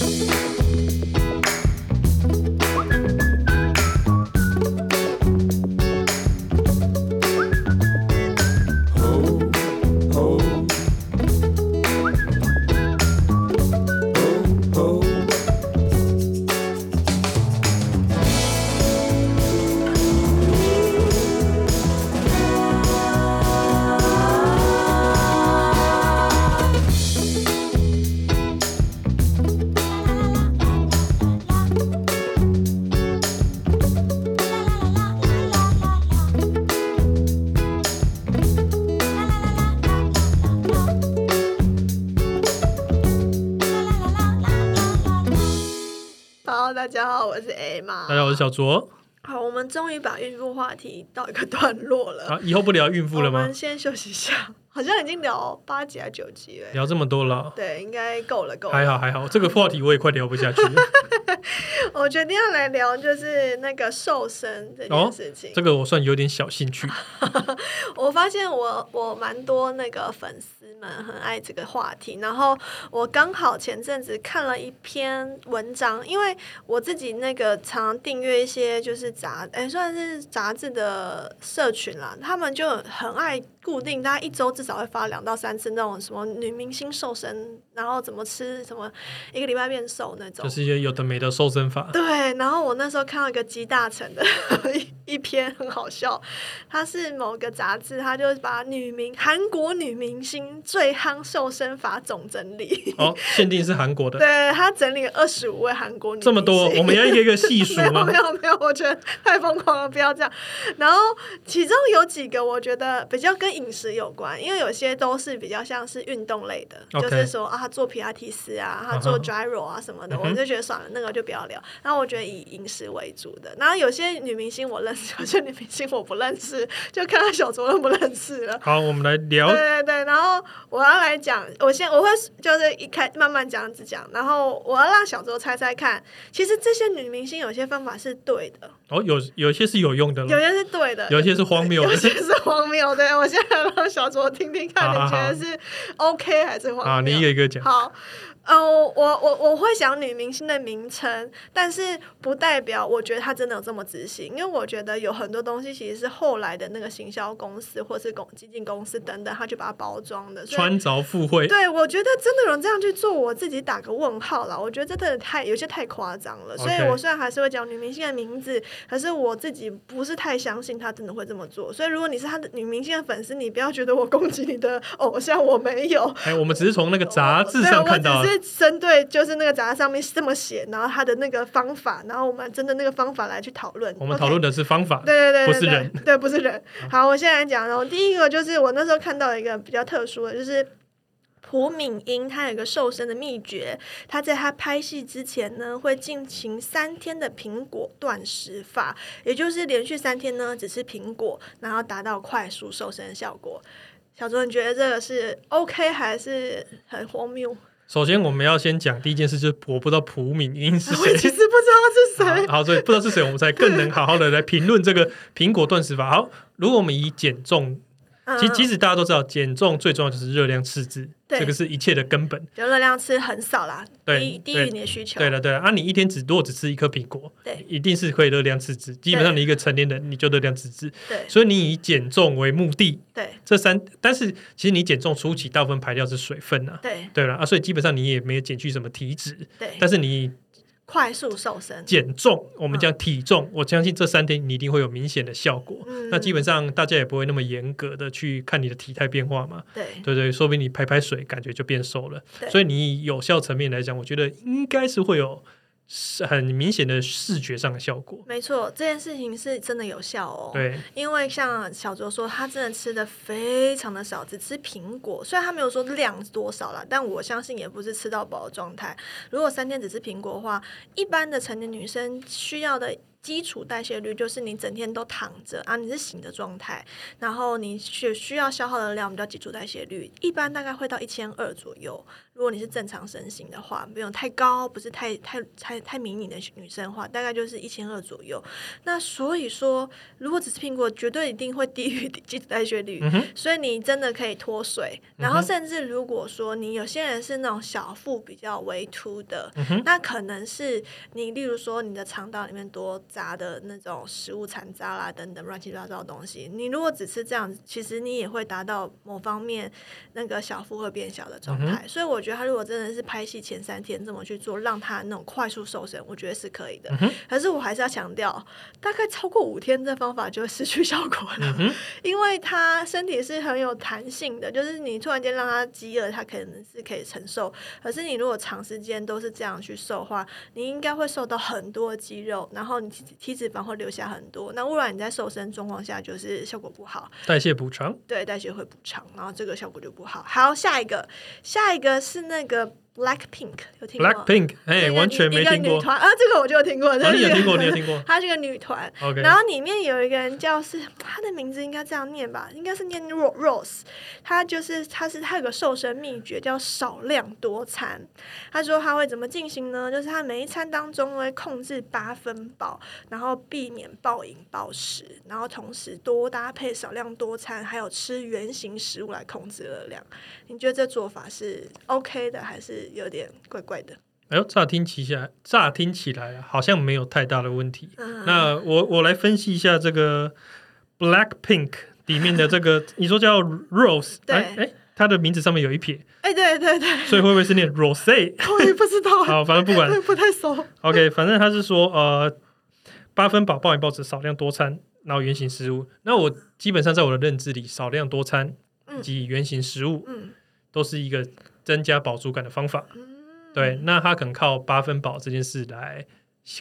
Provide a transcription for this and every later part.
好，好，我是 A 嘛。大家好，我是小卓。好，我们终于把孕妇话题到一个段落了。啊，以后不聊孕妇了吗我们？先休息一下，好像已经聊八集还是九集了。聊这么多了，对，应该够了，够了。还好还好，这个话题我也快聊不下去了。我决定要来聊，就是那个瘦身这件事情。哦这个我算有点小兴趣。我发现我我蛮多那个粉丝们很爱这个话题，然后我刚好前阵子看了一篇文章，因为我自己那个常常订阅一些就是杂，哎、算是杂志的社群啦，他们就很爱固定，大家一周至少会发两到三次那种什么女明星瘦身，然后怎么吃，什么一个礼拜变瘦那种就。是一些有的没的瘦身法。对，然后我那时候看到一个集大成的一 一篇很好笑，他是某个杂志，他就把女明韩国女明星最夯瘦身法总整理，哦，限定是韩国的，对，他整理了二十五位韩国女这么多，我们要一个一个细数 没有吗没？有没有，我觉得太疯狂了，不要这样。然后其中有几个我觉得比较跟饮食有关，因为有些都是比较像是运动类的就是说啊，他做皮拉提斯啊，他做 gyro 啊什么的，我就觉得算了，那个就不要聊。然后我觉得以饮食为主的，然后有些女明星我认识，有些女明星我不认识，就看到小卓认不认识了。好，我们来聊对对对，然后我要来讲，我先我会就是一开慢慢讲子讲，然后我要让小周猜猜看，其实这些女明星有些方法是对的，哦，有有些是有用的，有些是对的，有些是荒谬的。有些是荒谬。对 我现在让小卓听听看，你觉得是 OK 还是荒谬？啊，你一个一个讲。好，呃，我我我会想女明星的名称，但是不代表我觉得她真的有这么执行，因为我觉得有很多东西其实是后来的那个行销公司或是公基金公司等等，他去把它包装的。穿着附会，对，我觉得真的有人这样去做，我自己打个问号了。我觉得真的太有些太夸张了，所以我虽然还是会讲女明星的名字，可是我自己不是太相信她真的会这么做。所以如果你是她的女明星的粉丝，你不要觉得我攻击你的偶像，我没有。哎，我们只是从那个杂志，上看到针对就是那个杂志上面这么写，然后他的那个方法，然后我们针对那个方法来去讨论。我们讨论的是方法，对对对，不是人对，不是人。好，我现在来讲，然后第一个就是我那时候看到一个比较特殊的，就是。朴敏英她有一个瘦身的秘诀，她在她拍戏之前呢，会进行三天的苹果断食法，也就是连续三天呢只吃苹果，然后达到快速瘦身的效果。小周，你觉得这个是 OK 还是很荒谬？首先我们要先讲第一件事，就是我不知道蒲敏英是我谁。其实不知道是谁。好，所以不知道是谁，我们才更能好好的来评论这个苹果断食法。好，如果我们以减重，其实即使使大家都知道，减重最重要就是热量赤字，对。这个是一切的根本。就热量吃很少啦，对低低于你的需求。对了，对了，啊，你一天只如果只吃一颗苹果，对。一定是可以热量赤字。基本上你一个成年人你就热量赤字，对。所以你以减重为目的，对。这三，但是其实你减重初期大部分排掉是水分啊，对。对了啊，所以基本上你也没有减去什么体脂，对，但是你快速瘦身。减重，我们讲体重，我相信这三天你一定会有明显的效果。嗯那基本上大家也不会那么严格的去看你的体态变化嘛，对对对，说不定你排排水，感觉就变瘦了。所以你有效层面来讲，我觉得应该是会有是很明显的视觉上的效果。没错，这件事情是真的有效哦。对，因为像小卓说，他真的吃的非常的少，只吃苹果。虽然他没有说量多少啦，但我相信也不是吃到饱的状态。如果三天只吃苹果的话，一般的成年女生需要的基础代谢率就是你整天都躺着啊，你是醒的状态，然后你需需要消耗的量，我们叫基础代谢率，一般大概会到一千二左右。如果你是正常身形的话，不用太高，不是太太太太迷你的女生的话，大概就是一千二左右。那所以说，如果只吃苹果，绝对一定会低于 基础代谢率，所以你真的可以脱水。然后甚至如果说你有些人是那种小腹比较微凸的，那可能是你，例如说你的肠道里面多杂的那种食物残渣啦等等乱七八糟的东西，你如果只吃这样子，其实你也会达到某方面那个小腹会变小的状态。所以我觉得。他如果真的是拍戏前三天这么去做，让他那种快速瘦身，我觉得是可以的。可是我还是要强调，大概超过五天，这方法就会失去效果了，因为他身体是很有弹性的，就是你突然间让他饥饿，他可能是可以承受。可是你如果长时间都是这样去瘦的话，你应该会瘦到很多肌肉，然后你体脂肪会留下很多。那污染你在瘦身状况下，就是效果不好，代谢补偿，对，代谢会补偿，然后这个效果就不好。好，下一个，下一个是。那个 Black Pink 有听过？Black Pink 哎，完全没听过。女团啊，这个我就有听过。你有听过？你有听过？她是个女团。然后里面有一个人叫是，她的名字应该这样念吧？应该是念 Rose。她就是她是她有个瘦身秘诀，叫少量多餐。她说她会怎么进行呢？就是她每一餐当中会控制八分饱，然后避免暴饮暴食，然后同时多搭配少量多餐，还有吃原形食物来控制热量。你觉得这做法是 OK 的，还是有点怪怪的？哎呦，乍听起来，乍听起来好像没有太大的问题。那我我来分析一下这个 Black Pink 里面的这个，你说叫 Rose，哎哎，它的名字上面有一撇，哎，对对对，所以会不会是念 Rose？我也不知道。好，反正不管，不太熟。OK，反正他是说，呃，八分饱，暴饮暴食，少量多餐，然后原形食物。那我基本上在我的认知里，少量多餐以及原形食物，嗯。都是一个增加饱足感的方法，对。那他可能靠八分饱这件事来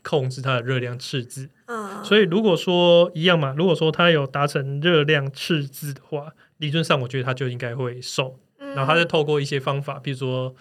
控制它的热量赤字。嗯，所以如果说一样嘛，如果说他有达成热量赤字的话，理论上我觉得他就应该会瘦。然后他再透过一些方法，比如说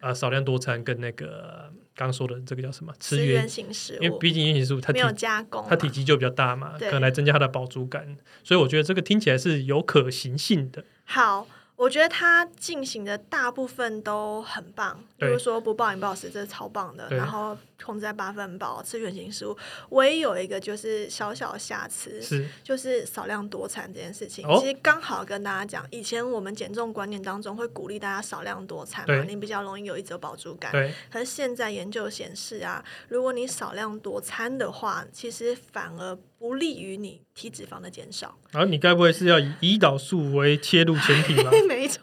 啊少量多餐跟那个刚刚说的这个叫什么吃原形食物，因为毕竟原形食物它没有加工，它体积就比较大嘛，可能来增加它的饱足感。所以我觉得这个听起来是有可行性的。好。我觉得他进行的大部分都很棒，比如说不暴饮暴食，这是超棒的。然后控制在八分饱，吃原形食物。唯一有一个就是小小的瑕疵，是就是少量多餐这件事情。其实刚好跟大家讲，以前我们减重观念当中会鼓励大家少量多餐嘛，你比较容易有一则饱足感。对。可是现在研究显示啊，如果你少量多餐的话，其实反而不利于你体脂肪的减少。啊，你该不会是要以胰岛素为切入前提吧？没错，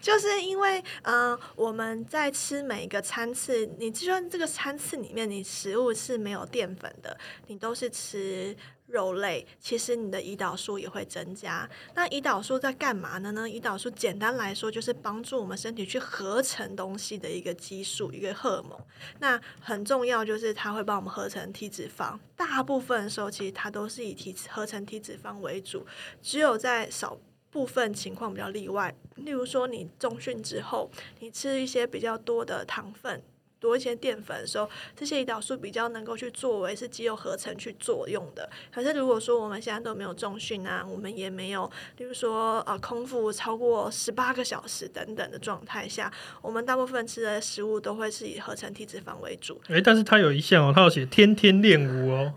就是因为嗯，我们在吃每一个餐次，你就算这个餐次里面你食物是没有淀粉的，你都是吃。肉类其实你的胰岛素也会增加。那胰岛素在干嘛呢？呢，胰岛素简单来说就是帮助我们身体去合成东西的一个激素，一个荷尔蒙。那很重要就是它会帮我们合成体脂肪。大部分的时候其实它都是以体合成体脂肪为主，只有在少部分情况比较例外。例如说你重训之后，你吃一些比较多的糖分。多一些淀粉的时候，这些胰岛素比较能够去作为是肌肉合成去作用的。可是如果说我们现在都没有重训啊，我们也没有，比如说呃空腹超过十八个小时等等的状态下，我们大部分吃的食物都会是以合成体脂肪为主。诶，但是它有一项哦，它要写天天练舞哦。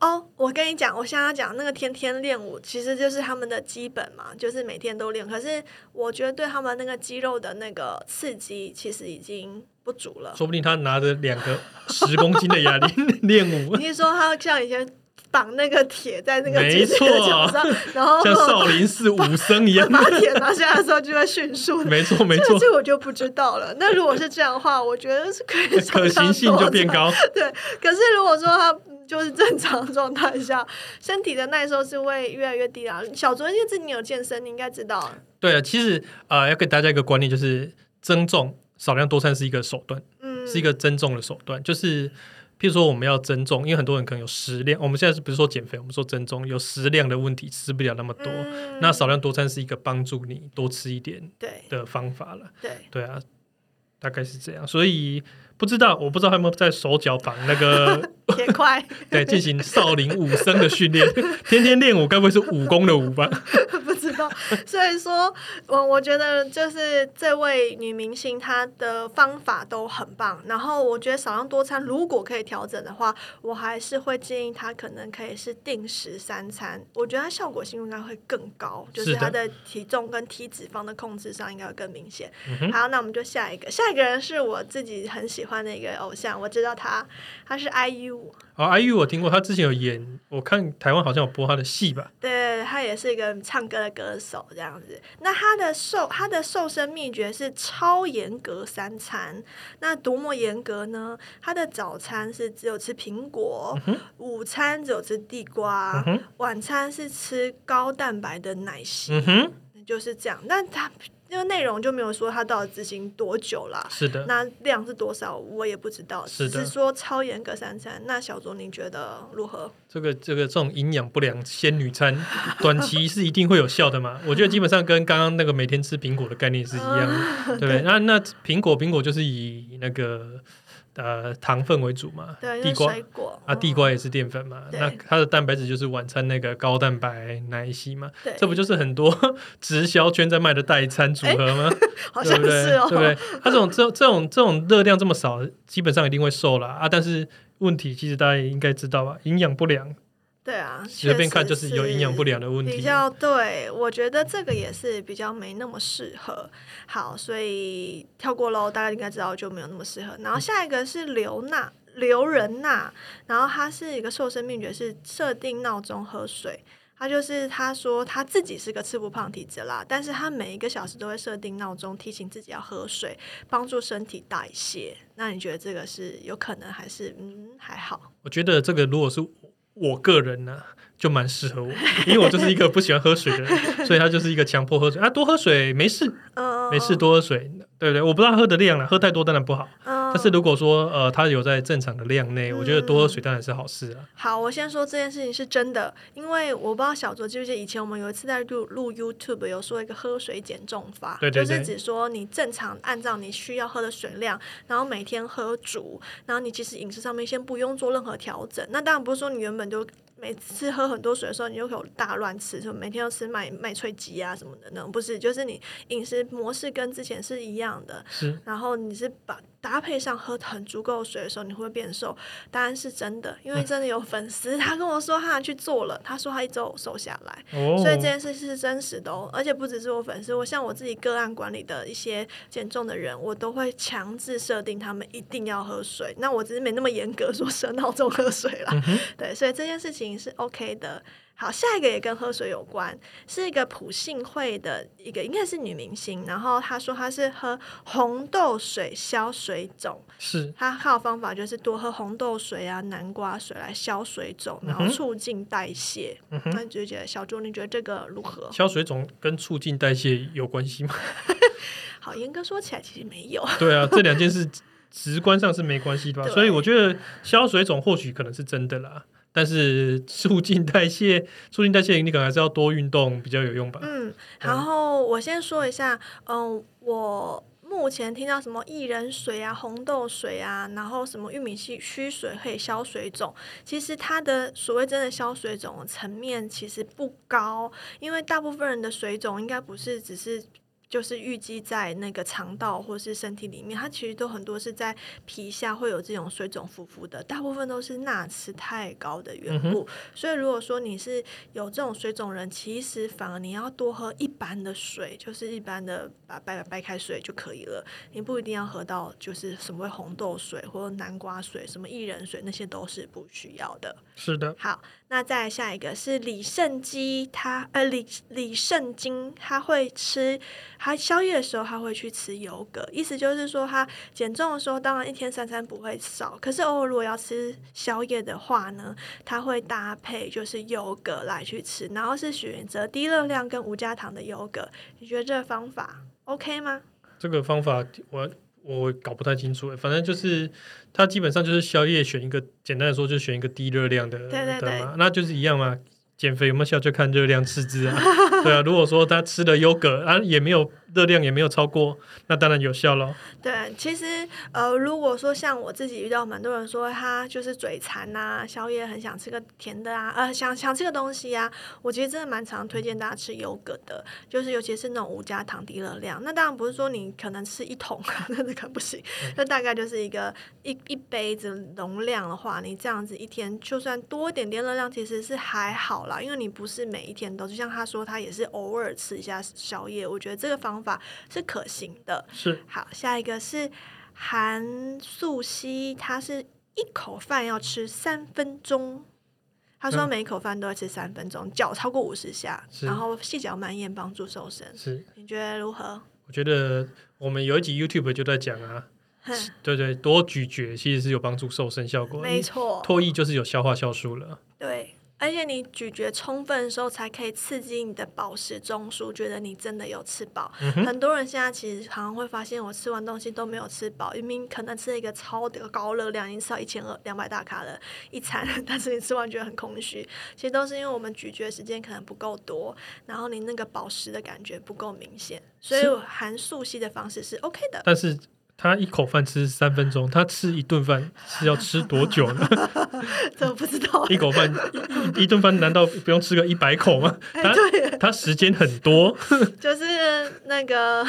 哦，我跟你讲，我现在讲那个天天练舞，其实就是他们的基本嘛，就是每天都练。可是我觉得对他们那个肌肉的那个刺激，其实已经。不足了，说不定他拿着两个 十公斤的哑铃 练舞。你是说他像以前绑那个铁在那个没错上，然后像少林寺 武僧一样，把铁拿下来的时候就会迅速。没错没错，这我就不知道了。那如果是这样的话，我觉得是可以可行性就变高。对，可是如果说他就是正常状态下，身体的耐受是会越来越低啊。小卓，因为自己有健身，你应该知道。对啊，其实呃，要给大家一个观念，就是增重。少量多餐是一个手段，嗯，是一个增重的手段。就是，譬如说我们要增重，因为很多人可能有食量。我们现在是不是说减肥？我们说增重有食量的问题，吃不了那么多。那少量多餐是一个帮助你多吃一点对的方法了。对对啊，大概是这样。所以不知道，我不知道他们在手脚绑那个 铁块，对，进行少林武僧的训练，天天练武，该不会是武功的武吧？不知道。所以说我我觉得就是这位女明星她的方法都很棒，然后我觉得少量多餐如果可以调整的话，我还是会建议她可能可以是定时三餐，我觉得她效果性应该会更高，就是她的体重跟体脂肪的控制上应该会更明显。嗯好，那我们就下一个，下一个人是我自己很喜欢的一个偶像，我知道他，他是 IU，哦，IU 我听过，他之前有演，我看台湾好像有播他的戏吧？对他也是一个唱歌的歌手这样子。那他的瘦他的瘦身秘诀是超严格三餐，那多么严格呢？他的早餐是只有吃苹果，午餐只有吃地瓜，嗯，晚餐是吃高蛋白的奶昔，嗯哼，就是这样。但他这个内容就没有说他到底执行多久啦。是的。那量是多少，我也不知道，是的只是说超严格三餐。那小卓，你觉得如何？这个这个这种营养不良仙女餐，短期是一定会有效的嘛？我觉得基本上跟刚刚那个每天吃苹果的概念是一样的，对不对？那那苹果苹果就是以那个呃糖分为主嘛，对，地瓜啊地瓜也是淀粉嘛，对那它的蛋白质就是晚餐那个高蛋白奶昔嘛，对，这不就是很多 直销圈在卖的代餐组合吗？好像对不对？是哦，对不对？它这种这这种这种热量这么少，基本上一定会瘦啦啊！但是问题其实大家也应该知道吧，营养不良，对啊，随便看就是有营养不良的问题。比较对，我觉得这个也是比较没那么适合。好，所以跳过喽，大家应该知道就没有那么适合。然后下一个是刘娜。刘仁娜，然后她是一个瘦身秘诀，是设定闹钟喝水。她就是她说她自己是个吃不胖体质啦，但是她每一个小时都会设定闹钟提醒自己要喝水，帮助身体代谢。那你觉得这个是有可能还是嗯还好？我觉得这个如果是我个人呢、就蛮适合我，因为我就是一个不喜欢喝水的人，所以他就是一个强迫喝水啊，多喝水没事，嗯，没事多喝水，对不对？我不知道喝的量了，喝太多当然不好，嗯。但是如果说呃他有在正常的量内，我觉得多喝水当然是好事啊。好，我先说这件事情是真的，因为我不知道小卓记不记得以前我们有一次在录录 YouTube 有说一个喝水减重法，对对对。就是指说你正常按照你需要喝的水量，然后每天喝足，然后你其实饮食上面先不用做任何调整。那当然不是说你原本就每次喝很多水的时候，你就有大乱吃，就每天要吃麦麦脆鸡啊什么的那种，不是，就是你饮食模式跟之前是一样的，是。然后你是把搭配上喝很足够的水的时候，你会变瘦？当然是真的，因为真的有粉丝他跟我说他去做了，他说他一周瘦下来，哦，所以这件事是真实的哦。而且不只是我粉丝，我像我自己个案管理的一些减重的人，我都会强制设定他们一定要喝水。那我只是没那么严格说设闹钟喝水啦，对，所以这件事情是 OK 的。好，下一个也跟喝水有关，是一个普信会的一个，应该是女明星。然后她说她是喝红豆水消水肿，是她靠方法就是多喝红豆水啊、南瓜水来消水肿，然后促进代谢。嗯哼那你就觉得小朱，你觉得这个如何？消水肿跟促进代谢有关系吗？好，严格说起来其实没有。对啊，这两件事直观上是没关系的吧？所以我觉得消水肿或许可能是真的啦，但是促进代谢，促进代谢你可能还是要多运动比较有用吧。嗯，然后我先说一下，嗯，我目前听到什么薏仁水啊、红豆水啊，然后什么玉米须须水可以消水肿，其实它的所谓真的消水肿的层面其实不高，因为大部分人的水肿应该不是只是。就是淤积在那个肠道或是身体里面，它其实都很多是在皮下会有这种水肿浮浮的，大部分都是钠吃太高的缘故。所以如果说你是有这种水肿人，其实反而你要多喝一般的水，就是一般的白白白开水就可以了。你不一定要喝到就是什么红豆水或者南瓜水、什么薏仁水，那些都是不需要的。是的，好，那再下一个是李胜基，他呃李李胜金，他会吃，他宵夜的时候他会去吃油格，意思就是说他减重的时候，当然一天三餐不会少，可是偶尔如果要吃宵夜的话呢，他会搭配就是油格来去吃，然后是选择低热量跟无加糖的油格，你觉得这个方法 OK 吗？这个方法我我搞不太清楚欸，反正就是它基本上就是宵夜选一个，简单的说就选一个低热量的对对对，那就是一样嘛。减肥有没有效就看热量赤字啊，对啊。如果说他吃的优格啊，也没有热量也没有超过，那当然有效咯。对，其实呃，如果说像我自己遇到蛮多人说他就是嘴馋呐，宵夜很想吃个甜的啊，呃，想想吃个东西呀，我其实真的蛮常推荐大家吃优格的，就是尤其是那种无加糖低热量。那当然不是说你可能吃一桶那这个不行，那大概就是一个一一杯子容量的话，你这样子一天就算多一点点热量，其实是还好啦，因为你不是每一天都，就像他说他也是偶尔吃一下宵夜，我觉得这个方法是可行的。是好，下一个是韩素汐，她是一口饭要吃三分钟。他说嗯每一口饭都要吃三分钟，脚超过五十下，然后细嚼慢咽帮助瘦身。是，你觉得如何？我觉得我们有一集 YouTube 就在讲啊，哼对对，多咀嚼其实是有帮助瘦身效果的。没错，唾液就是有消化酵素了。对。而且你咀嚼充分的时候，才可以刺激你的饱食中枢，觉得你真的有吃饱。嗯，很多人现在其实常常会发现，我吃完东西都没有吃饱，明明可能吃了一个超的高热量，已经吃到一千二两百大卡了一餐，但是你吃完觉得很空虚。其实都是因为我们咀嚼时间可能不够多，然后你那个饱食的感觉不够明显，所以是含素吸的方式是 OK 的。但是他一口饭吃三分钟，他吃一顿饭是要吃多久呢？这我不知道，一口饭一一顿饭难道不用吃个一百口吗？哎，他欸，他时间很多，就是那个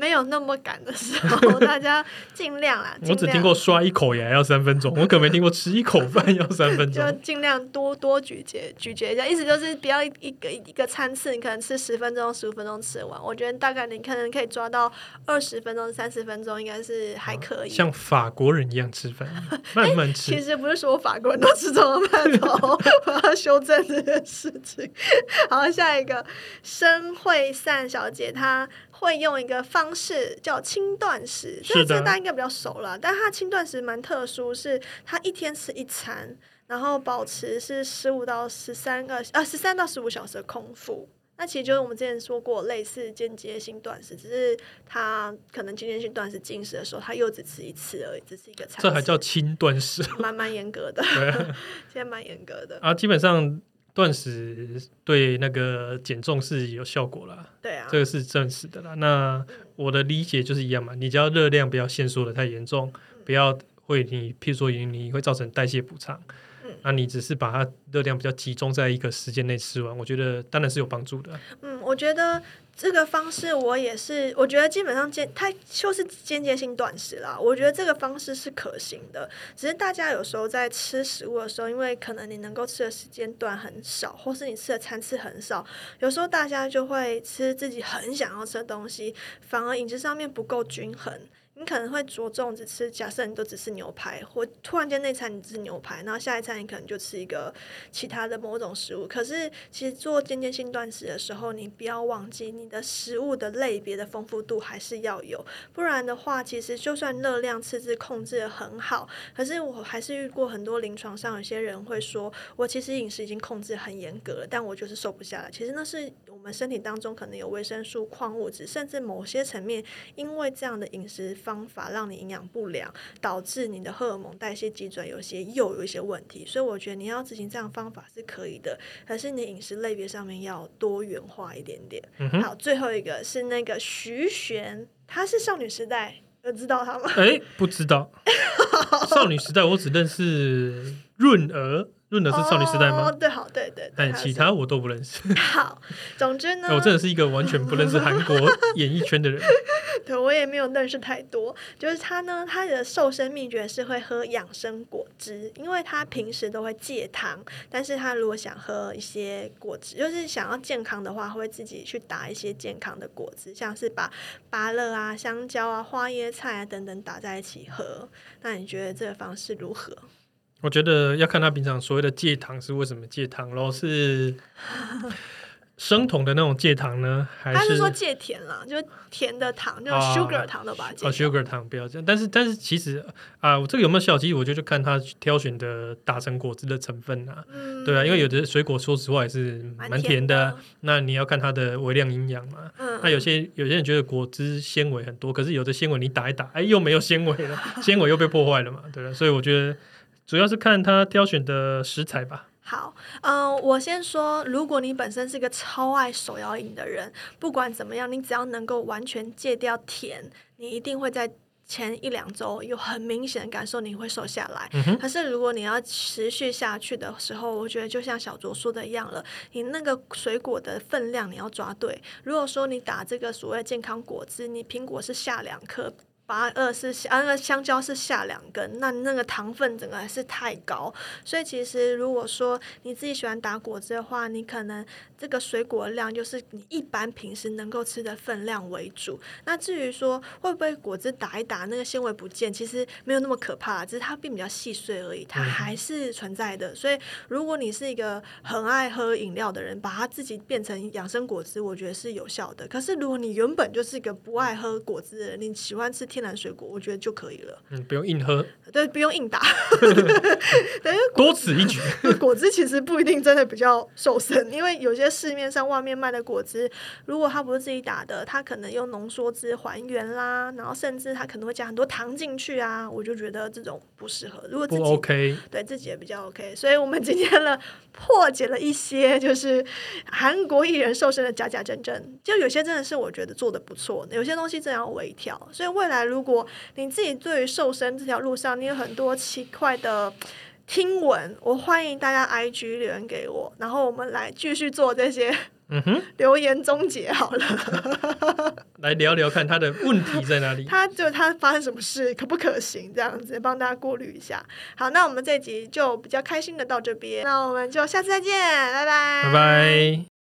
没有那么赶的时候，大家尽量啦。我只听过刷一口牙要三分钟，我可没听过吃一口饭要三分钟就。尽量多多咀嚼咀嚼一下，意思就是不要一一个一个餐次，你可能吃十分钟、十五分钟吃完。我觉得大概你可能可以抓到二十分钟、三十分钟，应该是还可以。像法国人一样吃饭，慢慢吃其。实不是说法国人都吃这种饭哦，我要修正这件事情。好，下一个申惠善小姐，她会用一个方式叫轻断食，这是个大家应该比较熟了。但它轻断食蛮特殊，是它一天吃一餐，然后保持是十五到十三个呃十三到十五小时的空腹。那其实就是我们之前说过类似间接性断食，只是它可能间接性断食进食的时候，它又只吃一次而已，只是一个餐。这还叫轻断食蛮蛮严格的，对现在蛮严格的。啊！基本上断食对那个减重是有效果啦，对啊，这个是证实的啦。那我的理解就是一样嘛，你只要热量不要限缩的太严重，不要会你譬如说你会造成代谢补偿嗯，那你只是把它热量比较集中在一个时间内吃完，我觉得当然是有帮助的。嗯，我觉得这个方式我也是，我觉得基本上间它就是间接性断食啦。我觉得这个方式是可行的，只是大家有时候在吃食物的时候，因为可能你能够吃的时间段很少，或是你吃的餐次很少，有时候大家就会吃自己很想要吃的东西，反而饮食上面不够均衡。你可能会着重只吃，假设你都只吃牛排，或突然间那餐你吃牛排，然后下一餐你可能就吃一个其他的某种食物。可是其实做间接性断食的时候，你不要忘记你的食物的类别的丰富度还是要有，不然的话，其实就算热量赤字控制的很好，可是我还是遇过很多临床上有些人会说，我其实饮食已经控制很严格了，但我就是瘦不下来。其实那是我们身体当中可能有维生素、矿物质，甚至某些层面，因为这样的饮食法让你营养不良，导致你的荷尔蒙代谢基准有些又有一些问题。所以我觉得你要执行这样的方法是可以的，可是你饮食类别上面要多元化一点点。嗯，好，最后一个是那个徐璇，她是少女时代，有知道她吗？哎，不知道 少女时代，我只认识润儿，润的是少女时代哦，吗？对，好，对对对，但其他我都不认识。好，总之呢，我真的是一个完全不认识韩国 演艺圈的人。对我也没有认识太多。就是他呢，他的瘦身秘诀是会喝养生果汁，因为他平时都会戒糖，但是他如果想喝一些果汁，就是想要健康的话，会自己去打一些健康的果汁，像是把芭乐啊、香蕉啊、花椰菜啊等等打在一起喝。那你觉得这个方式如何？我觉得要看他平常所谓的戒糖是为什么戒糖咯，是生酮的那种戒糖呢，还是他是说戒甜啦，就是甜的糖，就是啊 sugar 糖都把它戒哦掉。sugar 糖不要这样？但是但是其实啊，我这个有没有效？其实我觉得就看他挑选的打成果汁的成分啊。嗯对啊，因为有的水果说实话也是蛮蛮甜的啊，的。那你要看它的微量营养嘛。嗯，那有些有些人觉得果汁纤维很多，可是有的纤维你打一打，哎，又没有纤维了，纤维又被破坏了嘛，对吧？所以我觉得主要是看他挑选的食材吧。好，嗯，我先说，如果你本身是一个超爱手摇饮的人，不管怎么样，你只要能够完全戒掉甜，你一定会在前一两周有很明显的感受，你会瘦下来。可是如果你要持续下去的时候，我觉得就像小卓说的一样了，你那个水果的分量你要抓对。如果说你打这个所谓健康果汁，你苹果是下两颗。八二是啊，那个香蕉是下两根，那那个糖分整个还是太高，所以其实如果说你自己喜欢打果汁的话，你可能这个水果量就是你一般平时能够吃的分量为主。那至于说会不会果汁打一打那个纤维不见，其实没有那么可怕，只是它并比较细碎而已，它还是存在的。所以如果你是一个很爱喝饮料的人，把它自己变成养生果汁，我觉得是有效的。可是如果你原本就是一个不爱喝果汁的人，你喜欢吃天。南水果，我觉得就可以了。嗯，不用硬喝，对，不用硬打，等于多此一举。果汁其实不一定真的比较瘦身，因为有些市面上外面卖的果汁，如果它不是自己打的，它可能用浓缩汁还原啦，然后甚至它可能会加很多糖进去啊，我就觉得这种不适合。如果自己 OK，对自己也比较 OK，所以我们今天呢破解了一些就是韩国艺人瘦身的假假真真，就有些真的是我觉得做的不错，有些东西真要微调，所以未来。如果你自己对于瘦身这条路上，你有很多奇怪的听闻，我欢迎大家 I G 留言给我，然后我们来继续做这些嗯哼 留言终结好了，来聊聊看他的问题在哪里，他就他发生什么事，可不可行？这样子帮大家过滤一下。好，那我们这集就比较开心的到这边，那我们就下次再见，拜拜，拜拜。